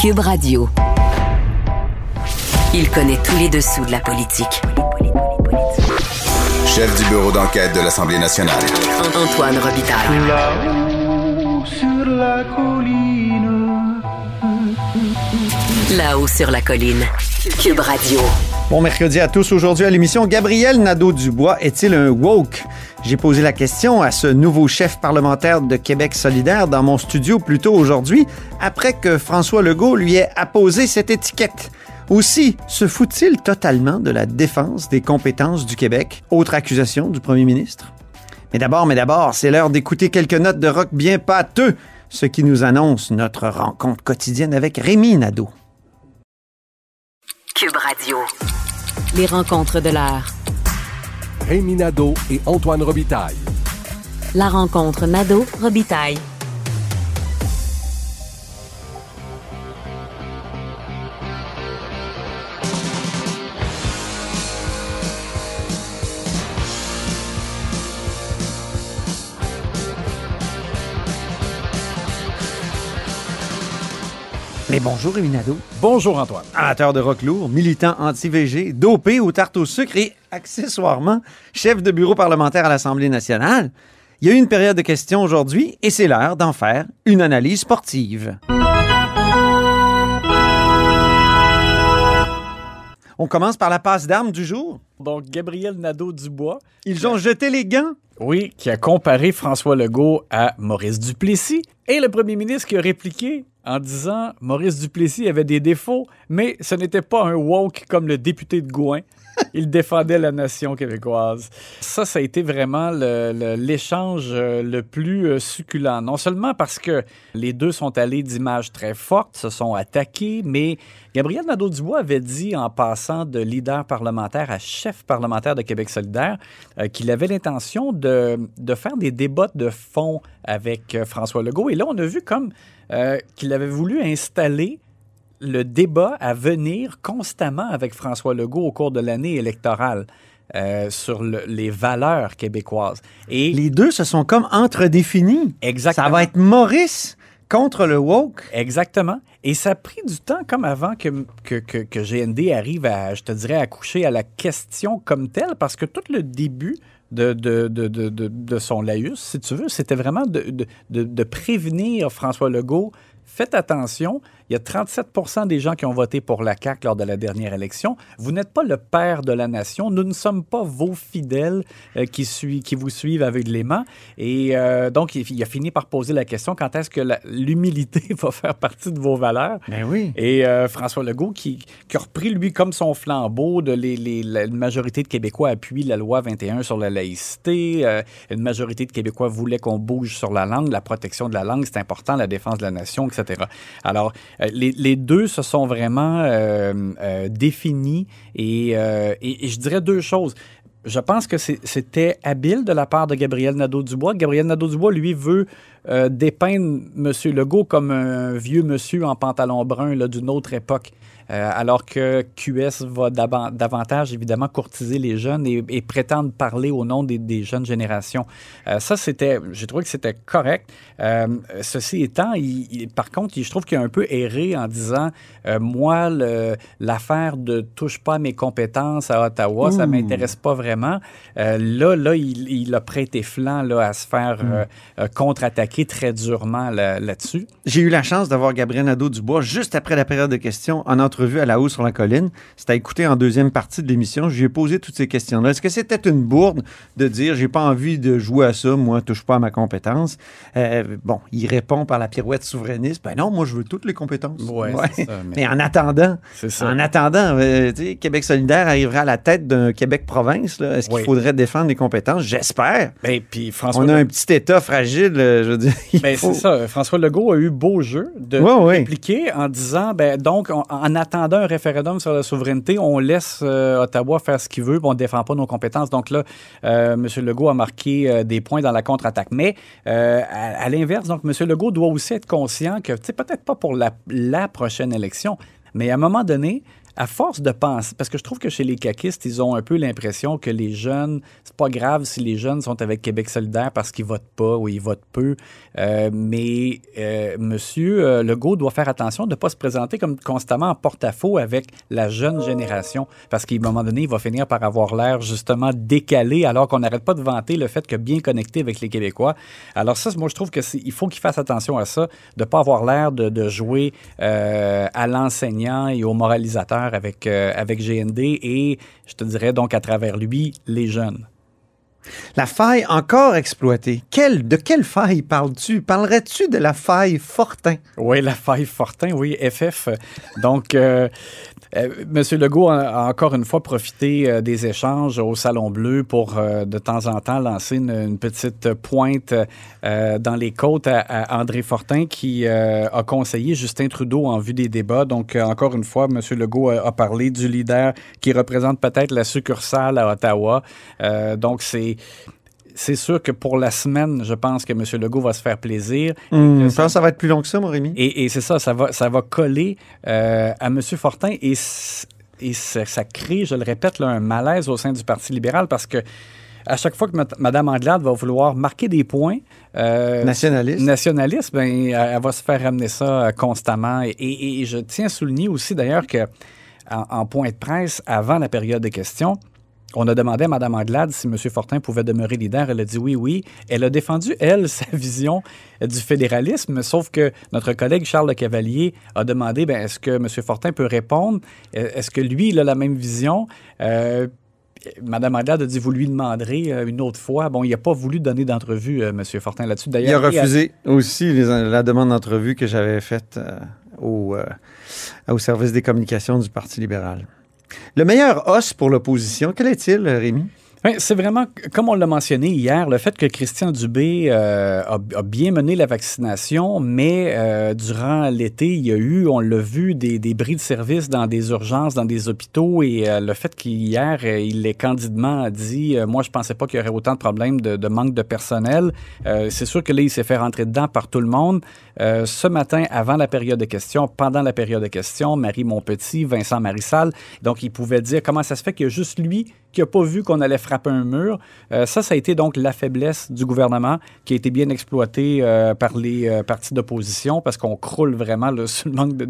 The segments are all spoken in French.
Cube Radio. Il connaît tous les dessous de la politique. Chef du bureau d'enquête de l'Assemblée nationale. Antoine Robitaille. Là-haut sur la colline. Là-haut sur la colline. Cube Radio. Bon mercredi à tous. Aujourd'hui à l'émission, Gabriel Nadeau-Dubois est-il un woke? J'ai posé la question à ce nouveau chef parlementaire de Québec solidaire dans mon studio plus tôt aujourd'hui, après que François Legault lui ait apposé cette étiquette. Aussi, se fout-il totalement de la défense des compétences du Québec? Autre accusation du premier ministre? Mais d'abord, mais d'abord, c'est l'heure d'écouter quelques notes de rock bien pâteux, ce qui nous annonce notre rencontre quotidienne avec Rémi Nadeau. Cube Radio. Les rencontres de l'heure. Rémi Nadeau et Antoine Robitaille. La rencontre Nadeau-Robitaille. Mais bonjour Rémi Nadeau. Bonjour Antoine. Amateur de rock lourd, militant anti-VG, dopé aux tartes au sucre et, accessoirement, chef de bureau parlementaire à l'Assemblée nationale. Il y a eu une période de questions aujourd'hui et c'est l'heure d'en faire une analyse sportive. On commence par la passe d'armes du jour. Donc, Gabriel Nadeau-Dubois. Ils ont jeté les gants. Oui, qui a comparé François Legault à Maurice Duplessis. Et le premier ministre qui a répliqué en disant Maurice Duplessis avait des défauts, mais ce n'était pas un woke comme le député de Gouin. Il défendait la nation québécoise. Ça, ça a été vraiment l'échange euh, le, plus euh, succulent. Non seulement parce que les deux sont allés d'images très fortes, se sont attaqués, mais Gabriel Nadeau-Dubois avait dit en passant de leader parlementaire à chef parlementaire de Québec solidaire euh, qu'il avait l'intention de, de faire des débats de fond avec François Legault. Et là, on a vu comme qu'il avait voulu installer le débat à venir constamment avec François Legault au cours de l'année électorale euh, sur le- les valeurs québécoises. Et Les deux se sont comme entre-définis. exactement. Ça va être Maurice contre le woke. Exactement. Et ça a pris du temps comme avant que, que, que, que GND arrive à, je te dirais, à coucher à la question comme telle, parce que tout le début de, de, de, de, de, son laïus, si tu veux, c'était vraiment de, de prévenir François Legault. Faites attention, il y a 37% des gens qui ont voté pour la CAQ lors de la dernière élection. Vous n'êtes pas le père de la nation. Nous ne sommes pas vos fidèles euh, qui, qui vous suivent aveuglément. Et euh, donc, il, il a fini par poser la question quand est-ce que l'humilité va faire partie de vos valeurs? Ben oui. et euh, François Legault, qui, qui a repris, lui, comme son flambeau, de les, les- la une majorité de Québécois appuie la loi 21 sur la laïcité. une majorité de Québécois voulait qu'on bouge sur la langue. La protection de la langue, c'est important, la défense de la nation, etc. Alors, les, les deux se sont vraiment euh, euh, définis. Et, euh, je dirais deux choses. Je pense que c'était habile de la part de Gabriel Nadeau-Dubois. Gabriel Nadeau-Dubois, lui, veut euh, dépeindre M. Legault comme un vieux monsieur en pantalon brun là, d'une autre époque. Euh, alors que QS va davantage, évidemment, courtiser les jeunes et, et prétendre parler au nom des, des jeunes générations. Euh, ça, c'était, j'ai trouvé que c'était correct. Euh, ceci étant, il- il- par contre, il- je trouve qu'il a un peu erré en disant, moi, le- l'affaire de touche pas à mes compétences à Ottawa, ça Ouh. m'intéresse pas vraiment. Là, là, il, a prêté flanc là, à se faire euh, euh, très durement là- là-dessus. J'ai eu la chance d'avoir Gabriel Nadeau-Dubois juste après la période de questions en entrevue à la haut sur la colline. C'était à écouter en deuxième partie de l'émission. Je lui ai posé toutes ces questions-là. Est-ce que c'était une bourde de dire j'ai pas envie de jouer à ça, moi, touche pas à ma compétence? Euh, bon, il répond par la pirouette souverainiste. Ben non, moi, je veux toutes les compétences. Ouais, Ouais. ça, mais- Mais en attendant, ça. en attendant, euh, Québec solidaire arriverait à la tête d'un Québec-province. là. Est-ce qu'il Oui. faudrait défendre les compétences? J'espère. Ben, puis François On a un petit État fragile, euh, je veux dire. Ben, faut- c'est ça. François Legault a eu beau jeu de Ouais, ouais. répliquer en disant, ben, donc, on- en attendant un référendum sur la souveraineté, on laisse euh, Ottawa faire ce qu'il veut, puis on ne défend pas nos compétences. Donc là, euh, M. Legault a marqué euh, des points dans la contre-attaque. Mais à, à l'inverse, donc, M. Legault doit aussi être conscient que, peut-être pas pour la, la prochaine élection, mais à un moment donné, à force de penser, parce que je trouve que chez les caquistes, ils ont un peu l'impression que les jeunes, c'est pas grave si les jeunes sont avec Québec solidaire parce qu'ils votent pas ou ils votent peu, euh, mais euh, Monsieur euh, Legault doit faire attention de ne pas se présenter comme constamment en porte-à-faux avec la jeune génération, parce qu'à un moment donné, il va finir par avoir l'air justement décalé, alors qu'on n'arrête pas de vanter le fait que bien connecté avec les Québécois. Alors ça, moi, je trouve que il faut qu'il fasse attention à ça, de pas avoir l'air de, de, jouer à l'enseignant et au moralisateur avec, euh, avec GND et, je te dirais donc à travers lui, les jeunes. La faille encore exploitée. Quelle, de quelle faille parles-tu? Parlerais-tu de la faille Fortin? Oui, la faille Fortin, oui, FF. Donc, euh, euh, Monsieur Legault a, encore une fois profité euh, des échanges au Salon Bleu pour de temps en temps lancer une, petite pointe dans les côtes à, André Fortin qui a conseillé Justin Trudeau en vue des débats. Donc, encore une fois, Monsieur Legault a, a, parlé du leader qui représente peut-être la succursale à Ottawa. donc, c'est c'est sûr que pour la semaine, je pense que M. Legault va se faire plaisir. Mmh, je pense que ça va être plus long que ça, mon Rémi. Et, c'est ça, ça va, ça va coller euh, à M. Fortin et, et ça, crée, je le répète, un malaise au sein du Parti libéral parce que à chaque fois que Mme Anglade va vouloir marquer des points euh, nationalistes, nationaliste, ben, elle, va se faire ramener ça euh, constamment. Et, je tiens à souligner aussi d'ailleurs que en, point de presse, avant la période de questions, on a demandé à Mme Anglade si M. Fortin pouvait demeurer leader. Elle a dit oui, oui. Elle a défendu, elle, sa vision du fédéralisme, sauf que notre collègue Charles Le Cavalier a demandé ben, est-ce que M. Fortin peut répondre? Est-ce que lui, il a la même vision? Euh, Madame Anglade a dit vous lui demanderez euh, une autre fois. Bon, il n'a pas voulu donner d'entrevue, euh, M. Fortin, là-dessus. Il a refusé aussi la demande d'entrevue que j'avais faite au, au service des communications du Parti libéral. Le meilleur os pour l'opposition, quel est-il, Rémi? C'est vraiment, comme on l'a mentionné hier, le fait que Christian Dubé euh, a, bien mené la vaccination, mais euh, durant l'été, il y a eu, on l'a vu, des, bris de service dans des urgences, dans des hôpitaux, et euh, le fait qu'hier, il est candidement dit, moi, je pensais pas qu'il y aurait autant de problèmes de, de manque de personnel. c'est sûr que là, il s'est fait rentrer dedans par tout le monde. ce matin, avant la période de questions, pendant la période de questions, Marie Montpetit, Vincent Marissal, donc il pouvait dire comment ça se fait qu'il y a juste lui qui n'a pas vu qu'on allait frapper un mur. Euh, ça, ça a été donc la faiblesse du gouvernement qui a été bien exploitée euh, par les euh, partis d'opposition parce qu'on croule vraiment manque de,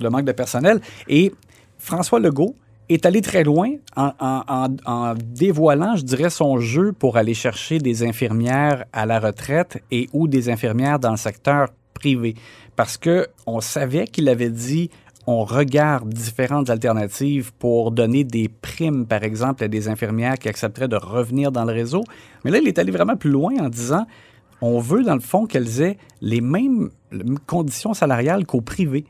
le manque de personnel. Et François Legault est allé très loin en, dévoilant, je dirais, son jeu pour aller chercher des infirmières à la retraite et ou des infirmières dans le secteur privé. Parce qu'on savait qu'il avait dit on regarde différentes alternatives pour donner des primes, par exemple, à des infirmières qui accepteraient de revenir dans le réseau. Mais là, il est allé vraiment plus loin en disant on veut, dans le fond, qu'elles aient les mêmes conditions salariales qu'au privé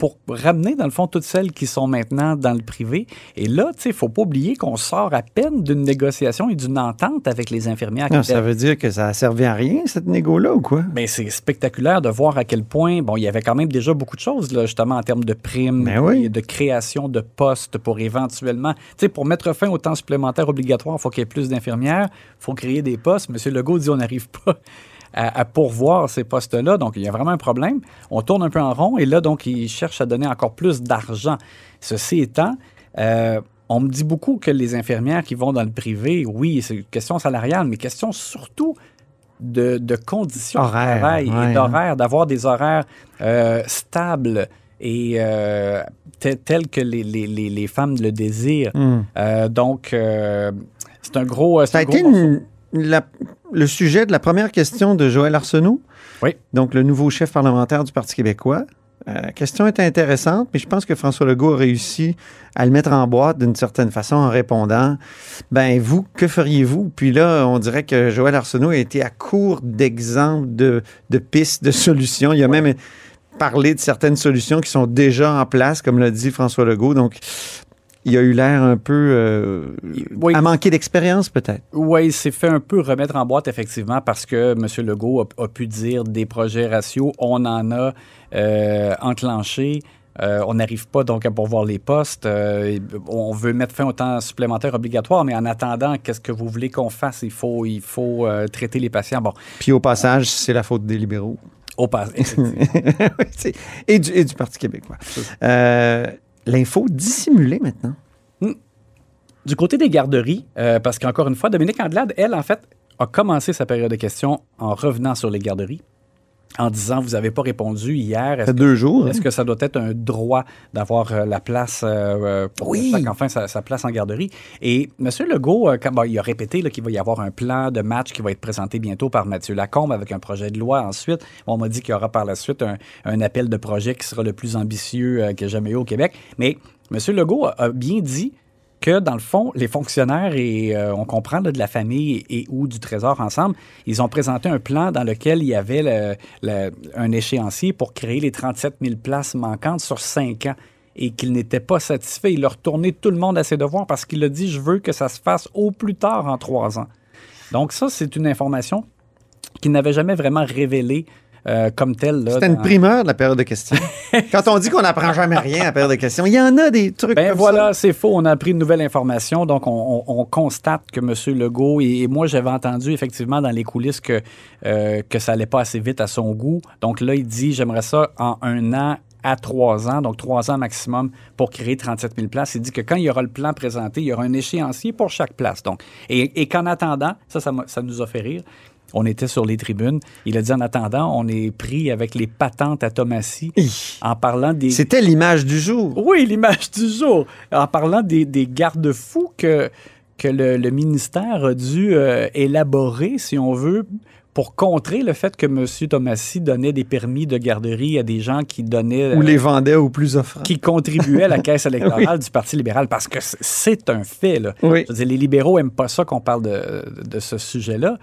pour ramener, dans le fond, toutes celles qui sont maintenant dans le privé. Et là, tu sais, il ne faut pas oublier qu'on sort à peine d'une négociation et d'une entente avec les infirmières. ça veut dire que ça n'a servi à rien, cette négo-là, ou quoi? Mais c'est spectaculaire de voir à quel point, bon, il y avait quand même déjà beaucoup de choses, là, justement, en termes de primes, ben de création de postes pour éventuellement, tu sais, pour mettre fin au temps supplémentaire obligatoire, il faut qu'il y ait plus d'infirmières, il faut créer des postes. Monsieur Legault dit on n'arrive pas à, pourvoir ces postes-là. Donc, il y a vraiment un problème. On tourne un peu en rond et là, donc, ils cherchent à donner encore plus d'argent. Ceci étant, euh, on me dit beaucoup que les infirmières qui vont dans le privé, oui, c'est une question salariale, mais question surtout de, conditions de travail et hein. d'horaires, d'avoir des horaires euh, stables et euh, tels que les, les, les, femmes le désirent. Hmm. donc, c'est un gros. Ça a été le sujet de la première question de Joël Arsenault. Oui. Donc, le nouveau chef parlementaire du Parti québécois. Euh, la question est intéressante, mais je pense que François Legault a réussi à le mettre en boîte d'une certaine façon en répondant Ben, vous, que feriez-vous Puis là, on dirait que Joël Arsenault a été à court d'exemples de, pistes, de solutions. Il a même parlé de certaines solutions qui sont déjà en place, comme l'a dit François Legault. Donc, il a eu l'air un peu euh, à manquer d'expérience, peut-être. Oui, il s'est fait un peu remettre en boîte, effectivement, parce que M. Legault a, pu dire des projets ratios, on en a euh, enclenché. Euh, on n'arrive pas donc à pourvoir les postes. on veut mettre fin au temps supplémentaire obligatoire, mais en attendant, qu'est-ce que vous voulez qu'on fasse? Il faut, il faut traiter les patients. Bon. Puis au passage, c'est la faute des libéraux. Au passage. et, du, et du Parti québécois. L'info dissimulée maintenant. Du côté des garderies, euh, parce qu'encore une fois, Dominique Andelade, elle, en fait, a commencé sa période de questions en revenant sur les garderies, en disant Vous n'avez pas répondu hier. Ça que, deux jours. hein? est-ce que ça doit être un droit d'avoir euh, la place, euh, pour Oui. chaque enfant, sa, sa place en garderie? Et M. Legault, euh, quand, bon, il a répété qu'il va y avoir un plan de match qui va être présenté bientôt par Mathieu Lacombe avec un projet de loi ensuite. On m'a dit qu'il y aura par la suite un, un appel de projet qui sera le plus ambitieux euh, qu'il y ait jamais eu au Québec. Mais M. Legault a, a bien dit que, dans le fond, les fonctionnaires, et euh, on comprend de la famille et, ou du Trésor ensemble, ils ont présenté un plan dans lequel il y avait un échéancier pour créer les 37 000 places manquantes sur cinq ans et qu'il n'était pas satisfait. Il a retourné tout le monde à ses devoirs parce qu'il a dit « je veux que ça se fasse au plus tard en trois ans ». Donc ça, c'est une information qu'il n'avait jamais vraiment révélée euh, comme là, C'était une primeur de la période de questions. Quand on dit qu'on n'apprend jamais rien à la période de questions, il y en a des trucs Ben comme voilà, c'est faux. On a appris une nouvelle information. Donc, on, on- on constate que M. Legault, et, et moi, j'avais entendu effectivement dans les coulisses que, euh, que ça allait pas assez vite à son goût. Donc là, il dit j'aimerais ça en un an à trois ans, donc trois ans maximum pour créer 37 000 places. Il dit que quand il y aura le plan présenté, il y aura un échéancier pour chaque place. Donc, et, et qu'en attendant, ça, ça, ça nous a fait rire. On était sur les tribunes. Il a dit en attendant, on est pris avec les patentes à Thomasy Hi. en parlant des, C'était l'image du jour. oui, l'image du jour. En parlant des, des garde-fous que, que le, le ministère a dû euh, élaborer, si on veut, pour contrer le fait que M. Thomasy donnait des permis de garderie à des gens qui donnaient. Ou euh, les vendait aux plus offrants. qui contribuaient à la caisse électorale du Parti libéral, parce que c'est un fait. Là. Oui. Je veux dire, les libéraux n'aiment pas ça qu'on parle de, de ce sujet-là.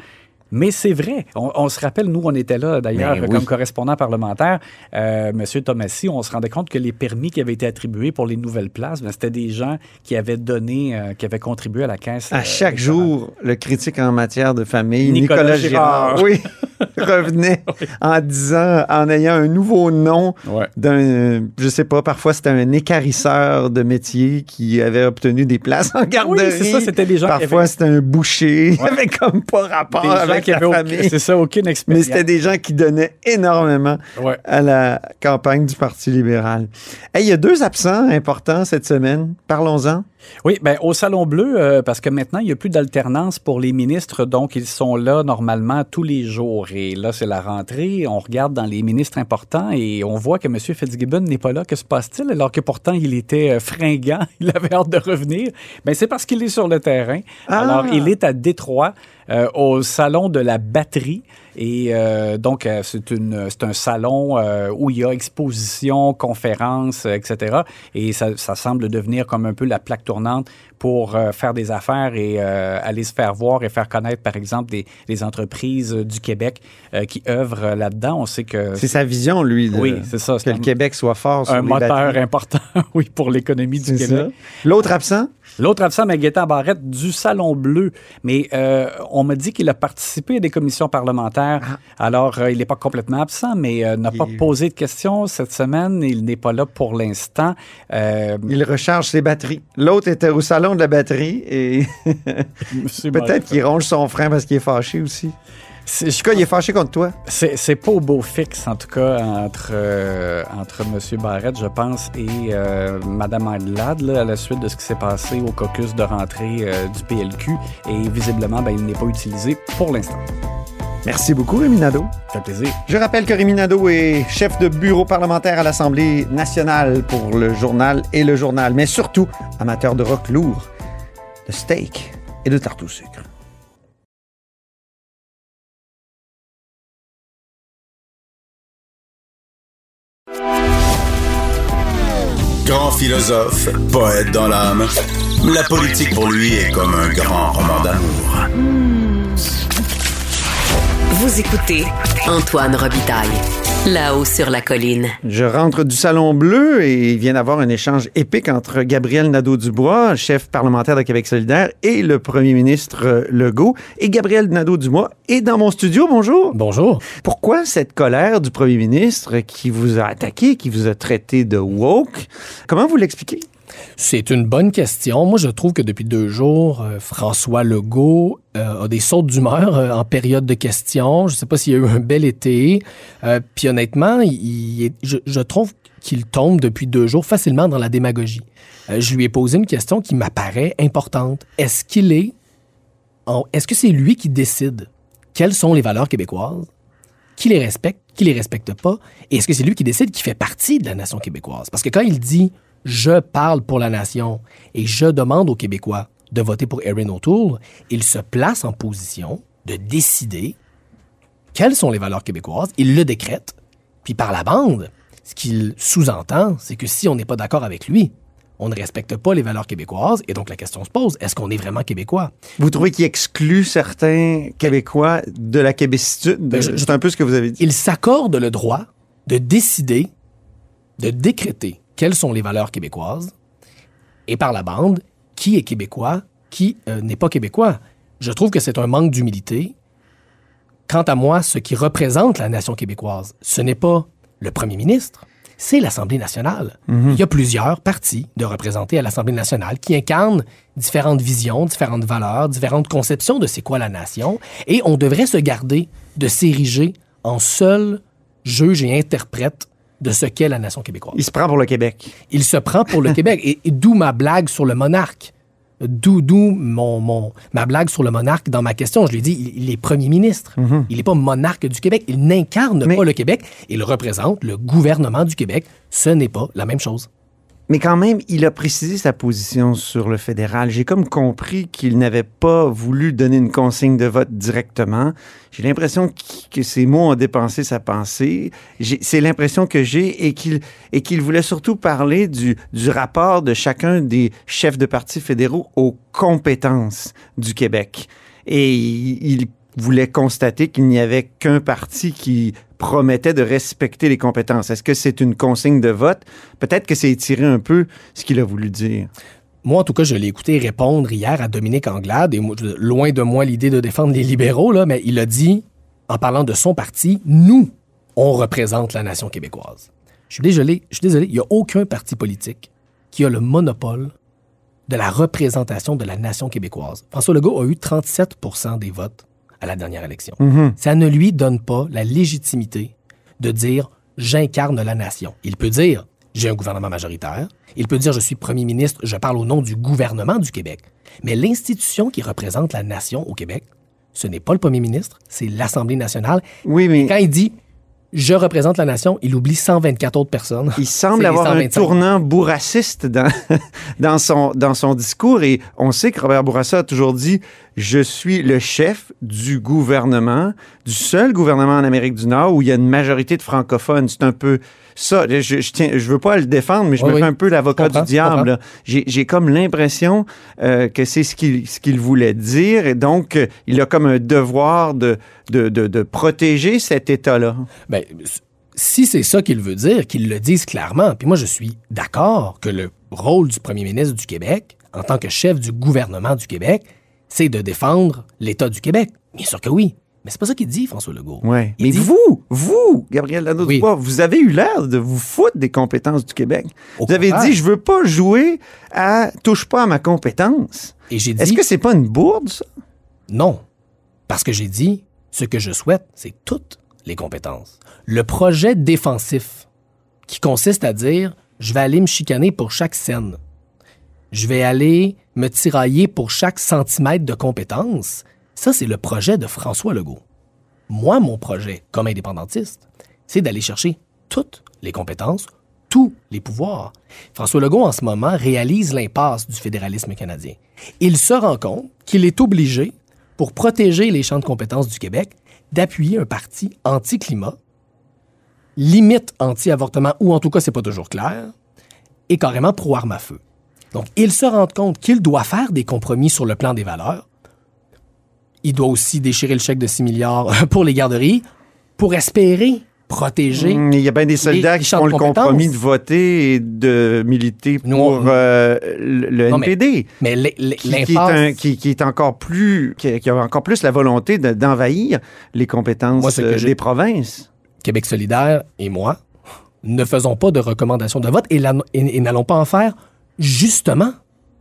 Mais c'est vrai. On, on se rappelle, nous, on était là d'ailleurs Ben oui. comme correspondant parlementaire. Euh, Monsieur Thomasy, on se rendait compte que les permis qui avaient été attribués pour les nouvelles places, ben, c'était des gens qui avaient donné, euh, qui avaient contribué à la caisse. À euh, chaque jour, le critique en matière de famille, Nicolas Nicolas, Girard, Girard. oui, revenait en disant, en ayant un nouveau nom Ouais. d'un, je sais pas, parfois c'était un écarisseur de métier qui avait obtenu des places en garderie. Oui, c'est ça, c'était des gens qui Parfois avaient- c'était un boucher, il avait comme pas rapport Des gens qui avaient. C'est ça, aucune Mais expérience. c'était des gens qui donnaient énormément Ouais. à la campagne du Parti libéral. Hey, il y a deux absents importants cette semaine. Parlons-en. Oui, ben, au Salon Bleu, euh, parce que maintenant, il n'y a plus d'alternance pour les ministres, donc ils sont là normalement tous les jours. Et là, c'est la rentrée. On regarde dans les ministres importants et on voit que M. Fitzgibbon n'est pas là. Que se passe-t-il? Alors que pourtant, il était euh, fringant, il avait hâte de revenir. Ben, c'est parce qu'il est sur le terrain. Ah! Alors, il est à Détroit, euh, au Salon de la batterie. Et euh, donc, euh, c'est un salon euh, où il y a exposition, conférences, etc. Et ça, ça semble devenir comme un peu la plaque tournante pour euh, faire des affaires et euh, aller se faire voir et faire connaître, par exemple, des, des entreprises euh, du Québec qui œuvrent là-dedans. On sait que C'est sa vision, lui, de- Oui, c'est ça, que le Québec soit fort sur un les moteur batteries. important, oui, pour l'économie du Québec. L'autre absent? L'autre absent, Maguetta Barrette, du Salon Bleu. Mais euh, on m'a dit qu'il a participé à des commissions parlementaires. Alors, euh, il n'est pas complètement absent, mais euh, n'a Il- pas posé de questions cette semaine. Il n'est pas là pour l'instant. Il recharge ses batteries. L'autre était au salon de la batterie et peut-être qu'il ronge son frein parce qu'il est fâché aussi. Cas, il est fâché contre toi? C'est pas au beau fixe, en tout cas, entre, euh, entre M. Barrette, je pense, et euh, Mme Anglade, là, à la suite de ce qui s'est passé au caucus de rentrée euh, du PLQ. Et visiblement, ben, il n'est pas utilisé pour l'instant. Merci beaucoup, Rémi Nadeau. Ça fait plaisir. Je rappelle que Rémi Nadeau est chef de bureau parlementaire à l'Assemblée nationale pour le journal et le journal, mais surtout amateur de rock lourd, de steak et de tarte au sucre. Grand philosophe, poète dans l'âme, la politique pour lui est comme un grand roman d'amour. Vous écoutez Antoine Robitaille, là-haut sur la colline. Je rentre du Salon Bleu et il vient d'avoir un échange épique entre Gabriel Nadeau-Dubois, chef parlementaire de Québec solidaire, et le premier ministre euh, Legault. Et Gabriel Nadeau-Dubois est dans mon studio. Bonjour. Bonjour. Pourquoi cette colère du premier ministre qui vous a attaqué, qui vous a traité de woke? Comment vous l'expliquez? C'est une bonne question. Moi, je trouve que depuis deux jours, euh, François Legault euh, a des sautes d'humeur euh, en période de questions. Je ne sais pas s'il y a eu un bel été. Puis honnêtement, je, trouve qu'il tombe depuis deux jours facilement dans la démagogie. Je lui ai posé une question qui m'apparaît importante. Est-ce qu'il est... Est-ce que c'est lui qui décide quelles sont les valeurs québécoises? Qui les respecte, qui les respecte pas? Et est-ce que c'est lui qui décide qui fait partie de la nation québécoise? Parce que quand il dit je parle pour la nation et je demande aux Québécois de voter pour Erin O'Toole, il se place en position de décider quelles sont les valeurs québécoises, il le décrète, puis par la bande, ce qu'il sous-entend, c'est que si on n'est pas d'accord avec lui, on ne respecte pas les valeurs québécoises, et donc la question se pose, est-ce qu'on est vraiment québécois? Vous trouvez qu'il exclut certains Québécois de la québécitude? Ben, C'est un peu ce que vous avez dit. il s'accorde le droit de décider, de décréter quelles sont les valeurs québécoises, et par la bande, qui est québécois, qui euh, n'est pas québécois? Je trouve que c'est un manque d'humilité. Quant à moi, ce qui représente la nation québécoise, ce n'est pas le premier ministre, c'est l'Assemblée nationale. Il y a plusieurs partis de représentés à l'Assemblée nationale qui incarnent différentes visions, différentes valeurs, différentes conceptions de c'est quoi la nation, et on devrait se garder de s'ériger en seul juge et interprète de ce qu'est la nation québécoise. Il se prend pour le Québec. Il se prend pour le Québec, et, et d'où ma blague sur le monarque. D'où d'où mon, mon, ma blague sur le monarque dans ma question. Je lui ai dit, il, il est premier ministre. Il n'est pas monarque du Québec. Il n'incarne Mais- pas le Québec. Il représente le gouvernement du Québec. Ce n'est pas la même chose. Mais quand même, il a précisé sa position sur le fédéral. J'ai comme compris qu'il n'avait pas voulu donner une consigne de vote directement. J'ai l'impression qu- que ses mots ont dépensé sa pensée. C'est l'impression que j'ai et qu'il voulait surtout parler du, du rapport de chacun des chefs de partis fédéraux aux compétences du Québec. Et il voulait constater qu'il n'y avait qu'un parti qui promettait de respecter les compétences. Est-ce que c'est une consigne de vote? Peut-être que c'est étirer un peu ce qu'il a voulu dire. Moi, en tout cas, je l'ai écouté répondre hier à Dominique Anglade, et loin de moi l'idée de défendre les libéraux, mais il a dit, en parlant de son parti, nous, on représente la nation québécoise. Je suis désolé, je suis désolé, il n'y a aucun parti politique qui a le monopole de la représentation de la nation québécoise. François Legault a eu 37% des votes à la dernière élection. Ça ne lui donne pas la légitimité de dire j'incarne la nation. Il peut dire j'ai un gouvernement majoritaire. Il peut dire je suis premier ministre, je parle au nom du gouvernement du Québec. Mais l'institution qui représente la nation au Québec, ce n'est pas le premier ministre, c'est l'Assemblée nationale. Oui, mais Quand il dit je représente la nation, il oublie 124 autres personnes. il semble avoir un 125. tournant bourrassiste dans, dans, son, dans son discours et on sait que Robert Bourassa a toujours dit je suis le chef du gouvernement, du seul gouvernement en Amérique du Nord où il y a une majorité de francophones. C'est un peu ça. Je, je, tiens, je veux pas le défendre, mais je Oui, me oui. fais un peu l'avocat du diable. J'ai j'ai comme l'impression euh, que c'est ce qu'il ce qu'il voulait dire et donc euh, il a comme un devoir de, de, de, de protéger cet État-là. Ben, si c'est ça qu'il veut dire, qu'il le dise clairement. Puis moi, je suis d'accord que le rôle du premier ministre du Québec, en tant que chef du gouvernement du Québec, c'est de défendre l'État du Québec. Bien sûr que oui. Mais c'est pas ça qu'il dit, François Legault. Ouais. Il Mais dit- vous, vous, Gabriel. Nadeau-Dubois, vous avez eu l'air de vous foutre des compétences du Québec. Au vous avez dit, je veux pas jouer à touche pas à ma compétence. Et j'ai Est-ce dit que c'est pas une bourde, ça? non. Parce que j'ai dit, ce que je souhaite, c'est toutes les compétences. Le projet défensif, qui consiste à dire, je vais aller me chicaner pour chaque scène. Je vais aller me tirailler pour chaque centimètre de compétences. Ça, c'est le projet de François Legault. Moi, mon projet, comme indépendantiste, c'est d'aller chercher toutes les compétences, tous les pouvoirs. François Legault, en ce moment, réalise l'impasse du fédéralisme canadien. Il se rend compte qu'il est obligé, pour protéger les champs de compétences du Québec, d'appuyer un parti anti-climat, limite anti-avortement, ou en tout cas, c'est pas toujours clair, et carrément pro-arme à feu. Donc, il se rend compte qu'il doit faire des compromis sur le plan des valeurs. Il doit aussi déchirer le chèque de 6 milliards pour les garderies pour espérer protéger. Hum, Il y a bien des soldats qui de le compromis de voter et de militer pour euh, le, Non, NPD. Mais Qui, qui est l'impasse- un- qui- qui est encore plus, qui, a encore plus la volonté de- d'envahir les compétences Moi, euh, des provinces. Québec solidaire et moi ne faisons pas de recommandations de vote et, et n'allons pas en faire justement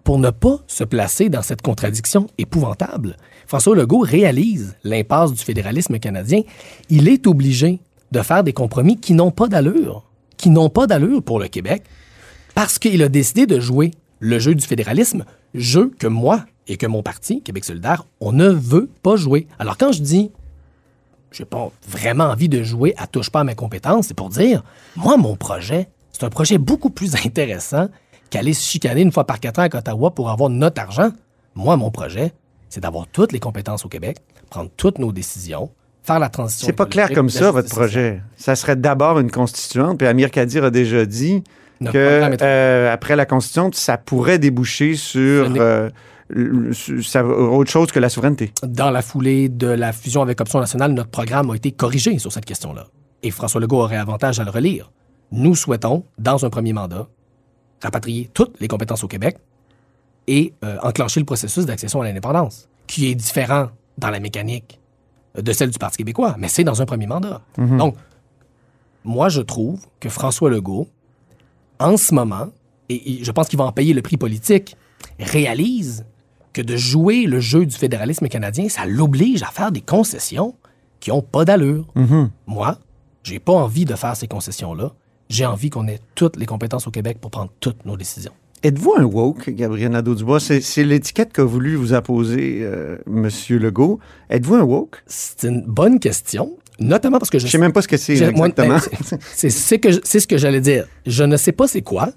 pour ne pas se placer dans cette contradiction épouvantable. François Legault réalise l'impasse du fédéralisme canadien. Il est obligé de faire des compromis qui n'ont pas d'allure, qui n'ont pas d'allure pour le Québec, parce qu'il a décidé de jouer le jeu du fédéralisme, jeu que moi et que mon parti, Québec solidaire, on ne veut pas jouer. Alors quand je dis j'ai pas vraiment envie de jouer à touche pas à mes compétences, c'est pour dire, moi, mon projet, c'est un projet beaucoup plus intéressant qu'aller se chicaner une fois par quatre ans à Ottawa pour avoir notre argent. Moi, mon projet, c'est d'avoir toutes les compétences au Québec, prendre toutes nos décisions, faire la transition. C'est pas clair comme ça, votre projet. Ça serait d'abord une constituante, puis Amir Kadir a déjà dit Notre que euh, après la constituante, ça pourrait déboucher euh, sur- ça- autre chose que la souveraineté. Dans la foulée de la fusion avec Option nationale, notre programme a été corrigé sur cette question-là. Et François Legault aurait avantage à le relire. Nous souhaitons, dans un premier mandat, rapatrier toutes les compétences au Québec et euh, enclencher le processus d'accession à l'indépendance, qui est différent dans la mécanique de celle du Parti québécois, mais c'est dans un premier mandat. Donc, moi, je trouve que François Legault, en ce moment, et, et je pense qu'il va en payer le prix politique, réalise que de jouer le jeu du fédéralisme canadien, ça l'oblige à faire des concessions qui ont pas d'allure. Moi, j'ai pas envie de faire ces concessions-là. J'ai envie qu'on ait toutes les compétences au Québec pour prendre toutes nos décisions. Êtes-vous un woke, Gabriel Nadeau-Dubois? C'est l'étiquette qu'a voulu vous apposer euh, Monsieur Legault. Êtes-vous un woke? C'est une bonne question, notamment parce que je Je sais même pas ce que c'est exactement. ben, c'est- ce que j'allais dire. Je ne sais pas c'est quoi.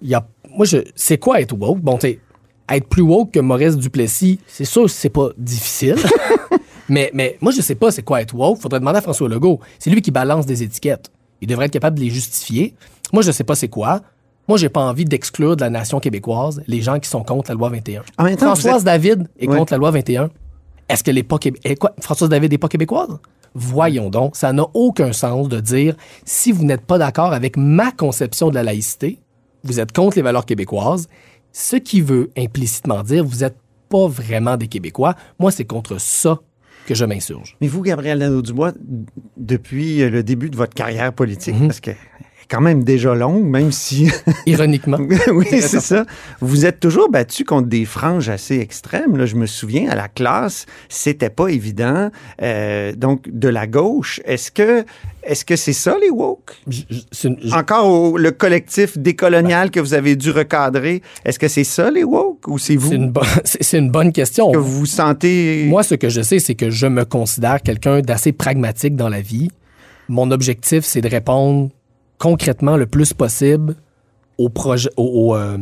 Il y a, moi, je, c'est quoi être woke? Bon, tu être plus woke que Maurice Duplessis, c'est sûr que c'est pas difficile. mais, mais moi, je sais pas c'est quoi être woke. Faudrait demander à François Legault. C'est lui qui balance des étiquettes. Il devrait être capable de les justifier. Moi, je sais pas c'est quoi. Moi, j'ai pas envie d'exclure de la nation québécoise les gens qui sont contre la loi 21. En même temps, Françoise êtes- David est Ouais. contre la loi 21. Est-ce qu'elle n'est pas québé- quoi? Françoise David n'est pas québécoise? Voyons donc, ça n'a aucun sens de dire si vous n'êtes pas d'accord avec ma conception de la laïcité, vous êtes contre les valeurs québécoises, ce qui veut implicitement dire vous n'êtes pas vraiment des Québécois. Moi, c'est contre ça que je m'insurge. Mais vous, Gabriel Nadeau-Dubois, depuis le début de votre carrière politique, Mhm. parce est quand même déjà longue, même si... Ironiquement. oui, c'est ça. Vous êtes toujours battu contre des franges assez extrêmes. Là. Je me souviens, à la classe, c'était pas évident. Euh, donc, de la gauche, est-ce que est-ce que c'est ça, les woke? Je- je- c'est une- je- Encore au- le collectif décolonial que vous avez dû recadrer, est-ce que c'est ça, les woke? Ou c'est vous? C'est une, bo- une bonne question. que vous sentez... Moi, ce que je sais, c'est que je me considère quelqu'un d'assez pragmatique dans la vie. Mon objectif, c'est de répondre concrètement le plus possible aux, euh,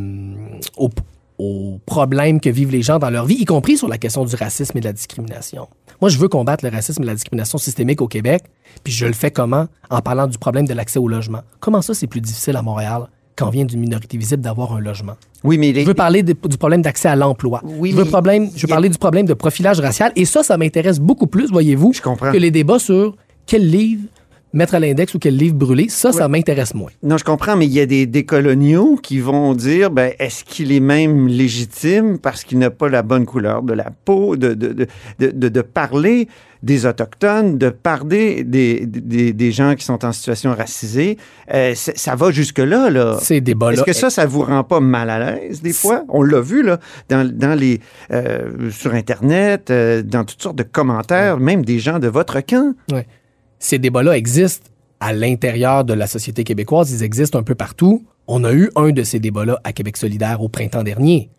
aux problèmes que vivent les gens dans leur vie, y compris sur la question du racisme et de la discrimination. Moi, je veux combattre le racisme et la discrimination systémique au Québec, puis je le fais comment? En parlant du problème de l'accès au logement. Comment ça, c'est plus difficile à Montréal quand on vient d'une minorité visible d'avoir un logement? Oui, mais les- Je veux parler du problème d'accès à l'emploi. Oui, je veux, mais- problème, je veux a- parler du problème de profilage racial. Et ça, ça m'intéresse beaucoup plus, voyez-vous, Je comprends. que les débats sur quel livre mettre à l'index ou quel livre brûler. Ça, ça m'intéresse moins. Non, je comprends, mais il y a des décoloniaux qui vont dire, ben, est-ce qu'il est même légitime parce qu'il n'a pas la bonne couleur de la peau, de, de, de, de, parler des Autochtones, de parler des, des, des gens qui sont en situation racisée? Euh, ça va jusque-là, là. Ces débats-là. Est-ce que ça, ça vous rend pas mal à l'aise des fois? On l'a vu là, dans, dans les, euh, sur Internet, euh, dans toutes sortes de commentaires, même des gens de votre camp. Ouais. Ces débats-là existent à l'intérieur de la société québécoise. Ils existent un peu partout. On a eu un de ces débats-là à Québec solidaire au printemps dernier.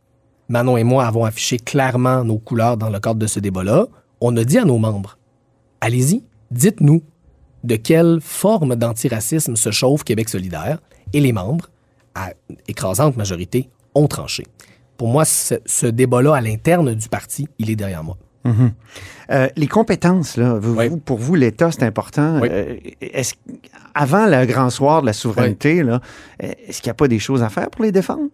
Manon et moi avons affiché clairement nos couleurs dans le cadre de ce débat-là. On a dit à nos membres, allez-y, dites-nous de quelle forme d'antiracisme se chauffe Québec solidaire. Et les membres, à écrasante majorité, ont tranché. Pour moi, ce, ce débat-là à l'interne du parti, il est derrière moi. Euh, les compétences, là, vous- Oui. vous- pour vous, l'État, c'est important. Oui. Euh, est-ce, avant le grand soir de la souveraineté, est-ce qu'il n'y a pas des choses à faire pour les défendre?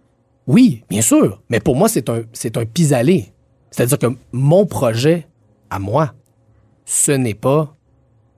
Oui, bien sûr. Mais pour moi, c'est un, c'est un pis-aller. C'est-à-dire que mon projet, à moi, ce n'est pas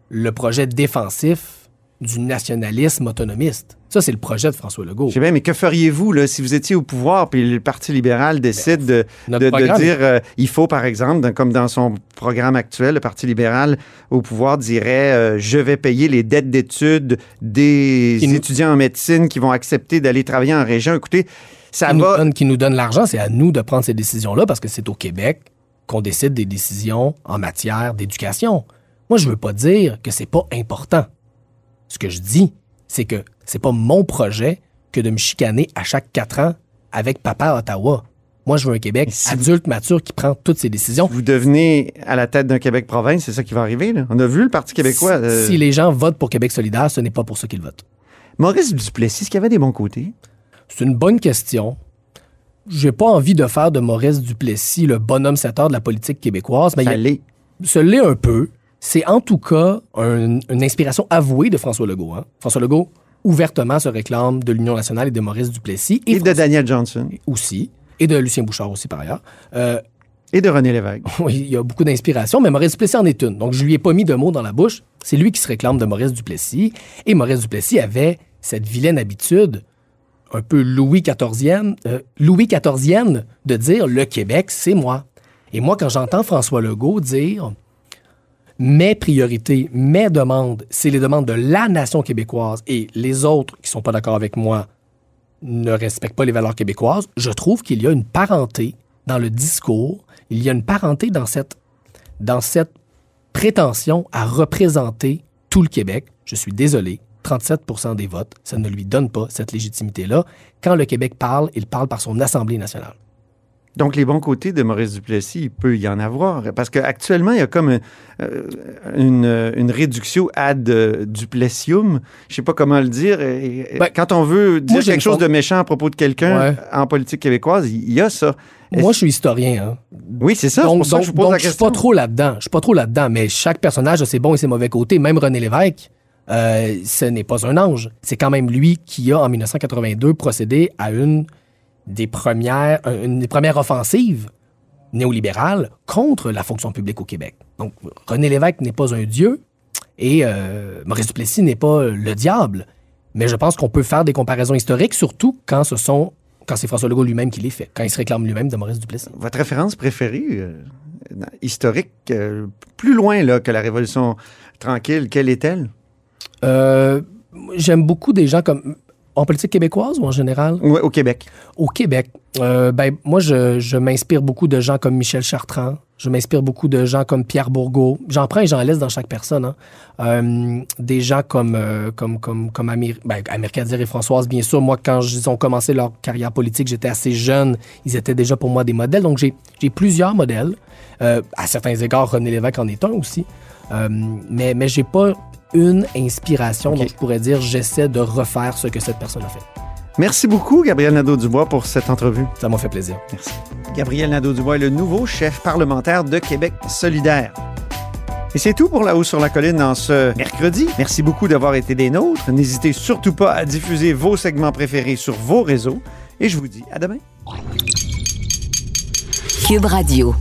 le projet défensif du nationalisme autonomiste. Ça, c'est le projet de François Legault. Je sais bien, mais que feriez-vous là, si vous étiez au pouvoir puis le Parti libéral décide de, de- dire euh, il faut, par exemple, dans- comme dans son programme actuel, le Parti libéral au pouvoir dirait euh, je vais payer les dettes d'études des nous- étudiants en médecine qui vont accepter d'aller travailler en région. Écoutez, ça qui nous, va. donne, qui nous donne l'argent, c'est à nous de prendre ces décisions-là parce que c'est au Québec qu'on décide des décisions en matière d'éducation. Moi, je veux pas dire que c'est pas important. Ce que je dis, c'est que c'est pas mon projet que de me chicaner à chaque quatre ans avec papa à Ottawa. Moi, je veux un Québec vous- adulte, mature, qui prend toutes ses décisions. Vous devenez à la tête d'un Québec province, c'est ça qui va arriver. là. On a vu le Parti québécois. Si, euh, si les gens votent pour Québec solidaire, ce n'est pas pour ça qu'ils votent. Maurice Duplessis, est-ce qu'il y avait des bons côtés? C'est une bonne question. J'ai pas envie de faire de Maurice Duplessis le bonhomme 7 heures de la politique québécoise, mais il a- l'est. ce l'est un peu. C'est en tout cas un- une inspiration avouée de François Legault. hein. François Legault ouvertement se réclame de l'Union nationale et de Maurice Duplessis et, Et de Daniel Johnson. Aussi et de Lucien Bouchard aussi par ailleurs. Euh, Et de René Lévesque. oui, il y a beaucoup d'inspiration, mais Maurice Duplessis en est une. Donc je lui ai pas mis de mots dans la bouche. C'est lui qui se réclame de Maurice Duplessis et Maurice Duplessis avait cette vilaine habitude un peu Louis XIVienne, euh, Louis XIVienne de dire le Québec, c'est moi. Et moi, quand j'entends François Legault dire mes priorités, mes demandes, c'est les demandes de la nation québécoise et les autres qui sont pas d'accord avec moi ne respectent pas les valeurs québécoises, je trouve qu'il y a une parenté dans le discours, il y a une parenté dans cette, dans cette prétention à représenter tout le Québec. Je suis désolé, 37% des votes, ça ne lui donne pas cette légitimité-là. Quand le Québec parle, il parle par son Assemblée nationale. Donc, les bons côtés de Maurice Duplessis, il peut y en avoir. Parce qu'actuellement, il y a comme euh, une, une réduction ad euh, duplessium. Je sais pas comment le dire. Et- Ben, Quand on veut dire moi, quelque chose de méchant à propos de quelqu'un Ouais. en politique québécoise, il y a ça. Moi, je suis historien. Hein. Oui, c'est ça. Je donc, je suis pas trop là-dedans. Je suis pas trop là-dedans, mais chaque personnage a ses bons et ses mauvais côtés. Même René Lévesque, euh, ce n'est pas un ange. C'est quand même lui qui a, en 1982, procédé à une des premières, euh, une des premières offensives néolibérales contre la fonction publique au Québec. Donc, René Lévesque n'est pas un dieu et euh, Maurice Duplessis n'est pas le diable. Mais je pense qu'on peut faire des comparaisons historiques, surtout quand ce sont quand c'est François Legault lui-même qui les fait, quand il se réclame lui-même de Maurice Duplessis. Votre référence préférée, euh, historique, euh, plus loin là, que la Révolution tranquille, quelle est-elle? Euh, J'aime beaucoup des gens comme. En politique québécoise ou en général? Ouais, au Québec. Au Québec, euh, ben, moi, je, je m'inspire beaucoup de gens comme Michel Chartrand. Je m'inspire beaucoup de gens comme Pierre Bourgault. J'en prends et j'en laisse dans chaque personne. hein. Euh, des gens comme, euh, comme, comme, comme Amir, ben, Amir Kadir et Françoise, bien sûr. Moi, quand ils ont commencé leur carrière politique, j'étais assez jeune. Ils étaient déjà pour moi des modèles. Donc, j'ai j'ai plusieurs modèles. Euh, à certains égards, René Lévesque en est un aussi. Mais mais j'ai pas une inspiration Ok. dont je pourrais dire j'essaie de refaire ce que cette personne a fait. Merci beaucoup, Gabriel Nadeau-Dubois, pour cette entrevue. Ça m'a fait plaisir. Merci. Gabriel Nadeau-Dubois est le nouveau chef parlementaire de Québec solidaire. Et c'est tout pour La Haut sur la Colline en ce mercredi. Merci beaucoup d'avoir été des nôtres. N'hésitez surtout pas à diffuser vos segments préférés sur vos réseaux. Et je vous dis à demain. Cube Radio.